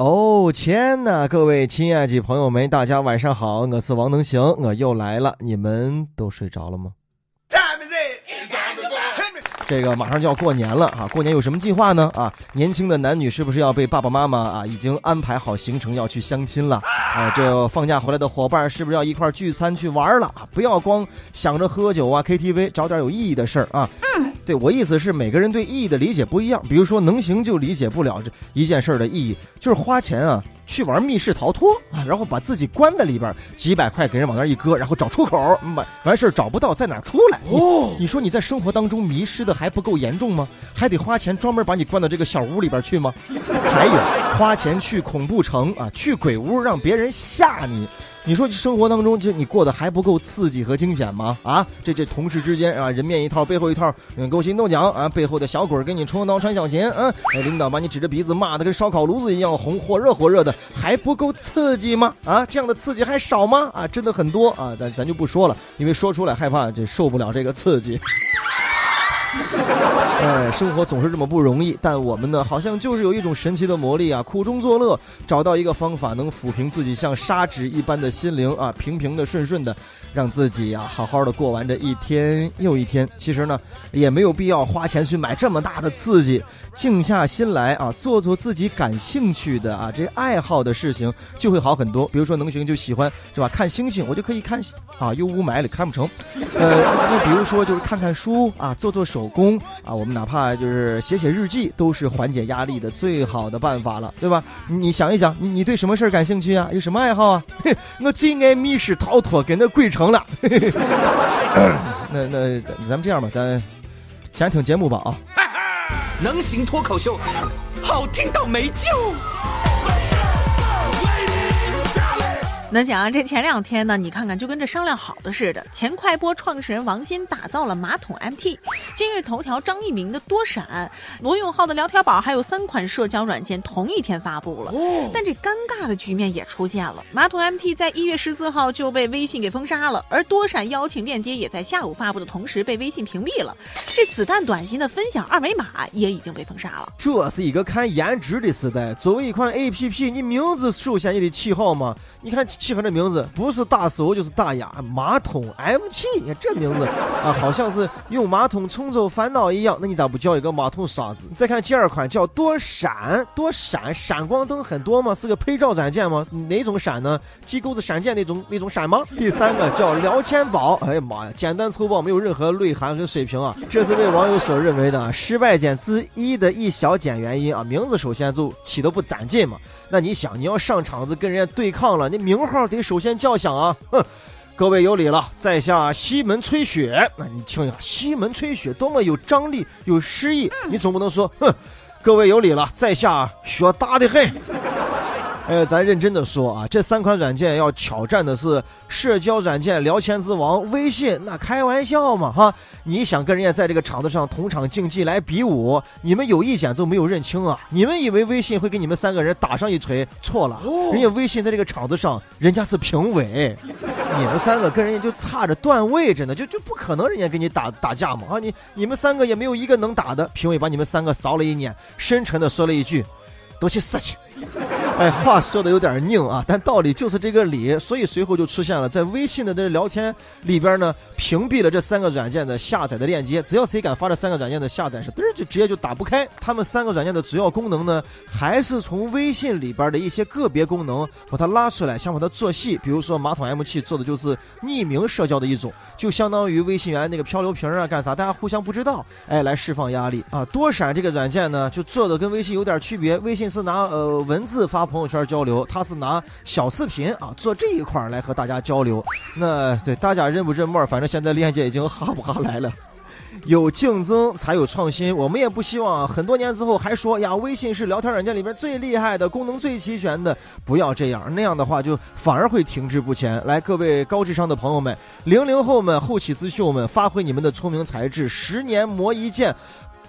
哦天呐，各位亲爱的朋友们，大家晚上好，我是王能行，我又来了，你们都睡着了吗？这个马上就要过年了啊！过年有什么计划呢？啊，年轻的男女是不是要被爸爸妈妈啊已经安排好行程要去相亲了？啊，这放假回来的伙伴是不是要一块聚餐去玩了？啊，不要光想着喝酒啊 KTV，找点有意义的事儿啊。嗯，对我意思是每个人对意义的理解不一样，比如说能行就理解不了这一件事儿的意义，就是花钱啊。去玩密室逃脱啊，然后把自己关在里边，几百块给人往那一搁，然后找出口，完完事儿找不到在哪出来。哦，你说你在生活当中迷失的还不够严重吗？还得花钱专门把你关到这个小屋里边去吗？还有花钱去恐怖城啊，去鬼屋让别人吓你。你说生活当中就你过得还不够刺激和惊险吗？啊，这这同事之间啊，人面一套背后一套，嗯，勾心斗角啊，背后的小鬼给你充刀穿小鞋，嗯，领导把你指着鼻子骂的跟烧烤炉子一样红，火热火热的，还不够刺激吗？啊，这样的刺激还少吗？啊，真的很多啊，咱咱就不说了，因为说出来害怕这受不了这个刺激。哎，生活总是这么不容易，但我们呢，好像就是有一种神奇的魔力啊！苦中作乐，找到一个方法，能抚平自己像砂纸一般的心灵啊，平平的、顺顺的。让自己呀好好的过完这一天又一天。其实呢，也没有必要花钱去买这么大的刺激，静下心来啊，做做自己感兴趣的啊这爱好的事情，就会好很多。比如说能行就喜欢是吧？看星星，我就可以看啊，又雾霾里看不成。呃，那比如说就是看看书啊，做做手手工啊，我们哪怕就是写写日记，都是缓解压力的最好的办法了，对吧？你想一想，你你对什么事儿感兴趣啊？有什么爱好啊？我最爱密室逃脱跟那鬼城。成了，那那咱们这样吧，咱先听节目吧啊！能行脱口秀，好听到没救。那讲这前两天呢，你看看就跟这商量好的似的。前快播创始人王鑫打造了马桶 MT，今日头条张一鸣的多闪，罗永浩的聊天宝，还有三款社交软件同一天发布了。但这尴尬的局面也出现了，马桶 MT 在一月十四号就被微信给封杀了，而多闪邀请链接也在下午发布的同时被微信屏蔽了。这子弹短信的分享二维码也已经被封杀了。这是一个看颜值的时代。作为一款 APP，你名字首先也得起好嘛。你看。起合这名字不是大俗就是大雅，马桶 M 七，你这名字啊，好像是用马桶冲走烦恼一样。那你咋不叫一个马桶刷子？再看第二款叫多闪，多闪，闪光灯很多吗？是个拍照软件吗？哪种闪呢？机构子闪电那种那种闪吗？第三个叫聊天宝，哎呀妈呀，简单粗暴，没有任何内涵和水平啊！这是被网友所认为的失败减之一的一小减原因啊。名字首先就起的不攒劲嘛。那你想，你要上场子跟人家对抗了，你名号得首先叫响啊！哼，各位有礼了，在下西门吹雪。那你听一下，西门吹雪多么有张力、有诗意，你总不能说，哼，各位有礼了，在下雪大的很。哎，咱认真的说啊，这三款软件要挑战的是社交软件聊天之王微信，那开玩笑嘛哈！你想跟人家在这个场子上同场竞技来比武，你们有意见就没有认清啊！你们以为微信会给你们三个人打上一锤？错了，人家微信在这个场子上，人家是评委，你们三个跟人家就差着段位着呢，就就不可能人家跟你打打架嘛啊！你你们三个也没有一个能打的，评委把你们三个扫了一眼，深沉的说了一句：“都去死去。”哎，话说的有点拧啊，但道理就是这个理，所以随后就出现了在微信的这聊天里边呢，屏蔽了这三个软件的下载的链接，只要谁敢发这三个软件的下载是，嘚儿就直接就打不开。他们三个软件的主要功能呢，还是从微信里边的一些个别功能把它拉出来，想把它做细。比如说马桶 M 七做的就是匿名社交的一种，就相当于微信原来那个漂流瓶啊，干啥大家互相不知道，哎，来释放压力啊。多闪这个软件呢，就做的跟微信有点区别，微信是拿呃文字发。朋友圈交流，他是拿小视频啊做这一块来和大家交流。那对大家认不认墨？反正现在链接已经哈不哈来了。有竞争才有创新，我们也不希望很多年之后还说呀，微信是聊天软件里面最厉害的，功能最齐全的。不要这样，那样的话就反而会停滞不前。来，各位高智商的朋友们，零零后们、后起之秀们，发挥你们的聪明才智，十年磨一剑。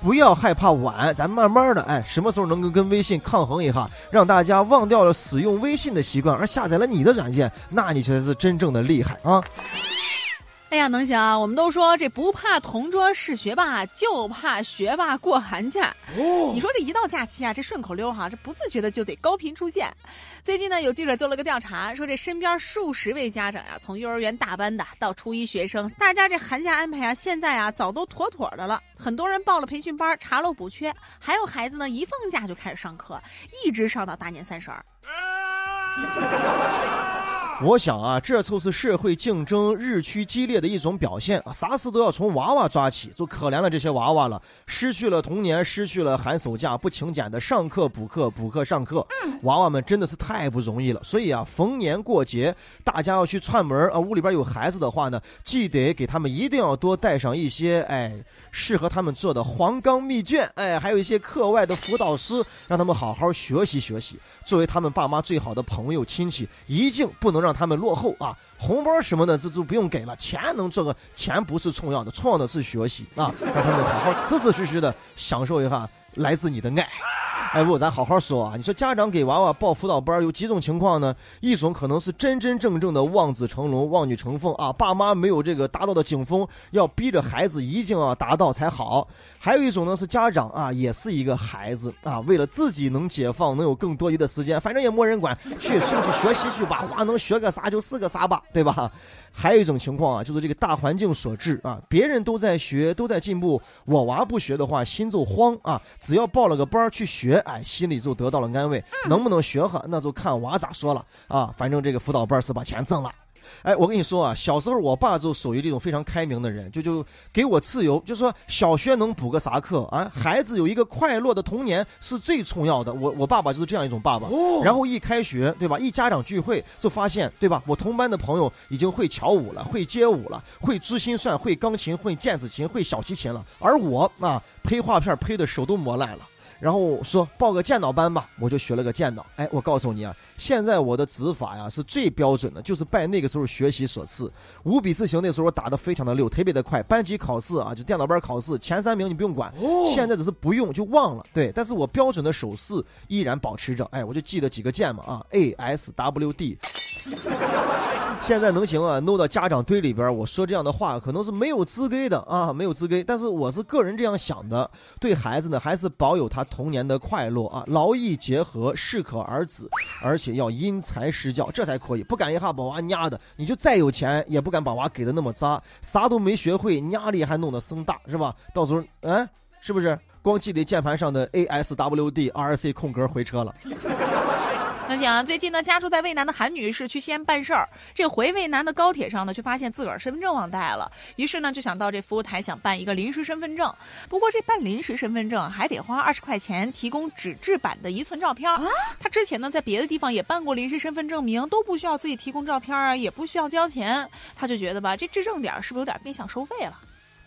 不要害怕晚，咱慢慢的，哎，什么时候能够跟微信抗衡一下，让大家忘掉了使用微信的习惯，而下载了你的软件，那你才是真正的厉害啊！哎呀，能行啊！我们都说这不怕同桌是学霸，就怕学霸过寒假。你说这一到假期啊，这顺口溜哈，这不自觉的就得高频出现。最近呢，有记者做了个调查，说这身边数十位家长呀，从幼儿园大班的到初一学生，大家这寒假安排啊，现在啊早都妥妥的了。很多人报了培训班，查漏补缺；还有孩子呢，一放假就开始上课，一直上到大年三十儿。我想啊，这就是社会竞争日趋激烈的一种表现啊！啥事都要从娃娃抓起，就可怜了这些娃娃了，失去了童年，失去了寒暑假不请柬的上课补课、补课上课，娃娃们真的是太不容易了。所以啊，逢年过节，大家要去串门啊，屋里边有孩子的话呢，记得给他们一定要多带上一些哎适合他们做的黄冈密卷，哎，还有一些课外的辅导师，让他们好好学习学习。作为他们爸妈最好的朋友亲戚，一定不能让。他们落后啊，红包什么的这就不用给了，钱能这个钱不是重要的，重要的是学习啊，让他们好好踏踏实实的享受一下来自你的爱。哎不，咱好好说啊！你说家长给娃娃报辅导班有几种情况呢？一种可能是真真正正的望子成龙、望女成凤啊，爸妈没有这个达到的顶峰，要逼着孩子一定要达到才好。还有一种呢是家长啊，也是一个孩子啊，为了自己能解放，能有更多余的时间，反正也没人管，去送去学习去吧，娃能学个啥就是个啥吧，对吧？还有一种情况啊，就是这个大环境所致啊，别人都在学，都在进步，我娃不学的话，心就慌啊。只要报了个班去学。哎，心里就得到了安慰。能不能学哈，那就看娃咋说了啊。反正这个辅导班是把钱挣了。哎，我跟你说啊，小时候我爸就属于这种非常开明的人，就就给我自由，就说小学能补个啥课啊？孩子有一个快乐的童年是最重要的。我我爸爸就是这样一种爸爸。然后一开学，对吧？一家长聚会就发现，对吧？我同班的朋友已经会跳舞了，会街舞了，会珠心算，会钢琴，会毽子琴，会小提琴了。而我啊，配画片配的手都磨烂了。然后说报个剑道班吧，我就学了个剑道。哎，我告诉你啊，现在我的指法呀是最标准的，就是拜那个时候学习所赐。五笔字形那时候打的非常的溜，特别的快。班级考试啊，就电脑班考试前三名你不用管，现在只是不用就忘了。对，但是我标准的手势依然保持着。哎，我就记得几个键嘛啊，A S W D。现在能行啊？弄到家长堆里边，我说这样的话可能是没有资格的啊，没有资格。但是我是个人这样想的，对孩子呢，还是保有他童年的快乐啊，劳逸结合，适可而止，而且要因材施教，这才可以。不敢一下把娃压的，你就再有钱也不敢把娃给的那么渣，啥都没学会，压力还弄得生大，是吧？到时候，嗯，是不是？光记得键盘上的 A S W D R C 空格回车了。能讲最近呢，家住在渭南的韩女士去西安办事儿，这回渭南的高铁上呢，却发现自个儿身份证忘带了，于是呢，就想到这服务台想办一个临时身份证。不过这办临时身份证还得花二十块钱，提供纸质版的一寸照片。他之前呢，在别的地方也办过临时身份证明，都不需要自己提供照片啊，也不需要交钱。他就觉得吧，这质证点是不是有点变相收费了？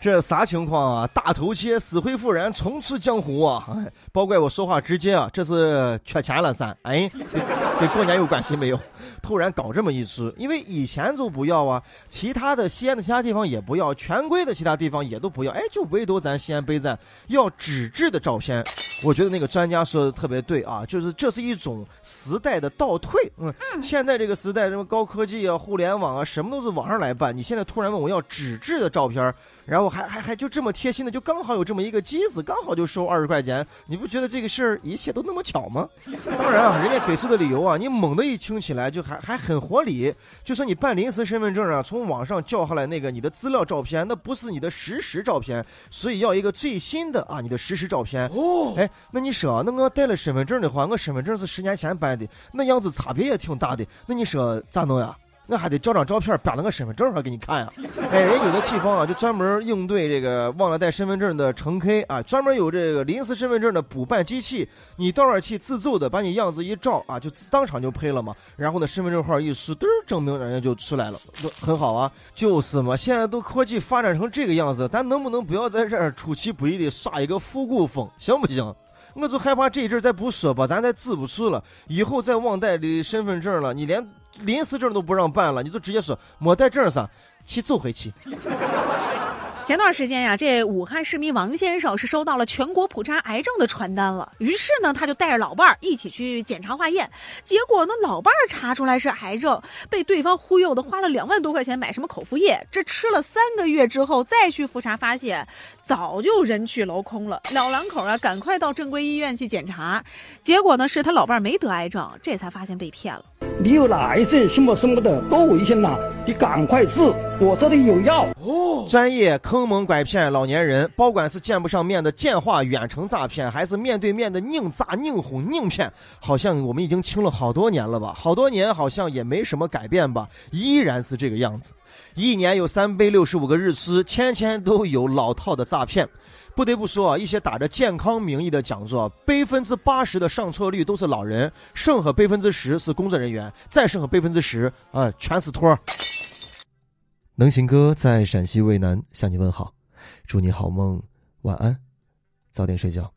这啥情况啊？大头切，死灰复燃，重出江湖啊！哎，包怪我说话直接啊，这是缺钱了噻？哎，跟过年有关系没有？突然搞这么一出，因为以前就不要啊，其他的西安的其他地方也不要，全国的其他地方也都不要，哎，就唯独咱西安北站要纸质的照片。我觉得那个专家说的特别对啊，就是这是一种时代的倒退。嗯，现在这个时代什么高科技啊、互联网啊，什么都是网上来办。你现在突然问我要纸质的照片，然后还还还就这么贴心的，就刚好有这么一个机子，刚好就收二十块钱。你不觉得这个事儿一切都那么巧吗？当然啊，人家给出的理由啊，你猛的一听起来就还还很合理。就说你办临时身份证啊，从网上叫下来那个你的资料照片，那不是你的实时照片，所以要一个最新的啊，你的实时照片。哦，哎。那你说，那我带了身份证的话，我身份证是十年前办的，那样子差别也挺大的。那你说咋弄呀？我还得照张照片摆到我身份证上给你看呀！哎，人有的地方啊，就专门应对这个忘了带身份证的乘客啊，专门有这个临时身份证的补办机器，你到那儿去自奏的，把你样子一照啊，就当场就配了嘛。然后呢，身份证号一输，嘚儿证明人家就出来了，很好啊。就是嘛，现在都科技发展成这个样子，咱能不能不要在这儿出其不意的耍一个复古风，行不行？我就害怕这一阵再不说吧，咱再治不出了。以后再忘带的身份证了，你连临时证都不让办了，你就直接说没带证上，去走回去。前段时间呀，这武汉市民王先生是收到了全国普查癌症的传单了，于是呢，他就带着老伴儿一起去检查化验，结果呢，老伴儿查出来是癌症，被对方忽悠的，花了两万多块钱买什么口服液，这吃了三个月之后再去复查，发现早就人去楼空了。老两口啊，赶快到正规医院去检查，结果呢，是他老伴儿没得癌症，这才发现被骗了。你有哪癌症什么什么的，多危险呐！你赶快治，我这里有药。哦，专业坑蒙拐骗老年人，不管是见不上面的电话远程诈骗，还是面对面的拧诈、拧哄、拧骗，好像我们已经清了好多年了吧？好多年好像也没什么改变吧？依然是这个样子。一年有三百六十五个日期，天天都有老套的诈骗。不得不说啊，一些打着健康名义的讲座，百分之八十的上错率都是老人，剩下百分之十是工作人员，再剩下百分之十啊，全是托儿。能行哥在陕西渭南向你问好，祝你好梦，晚安，早点睡觉。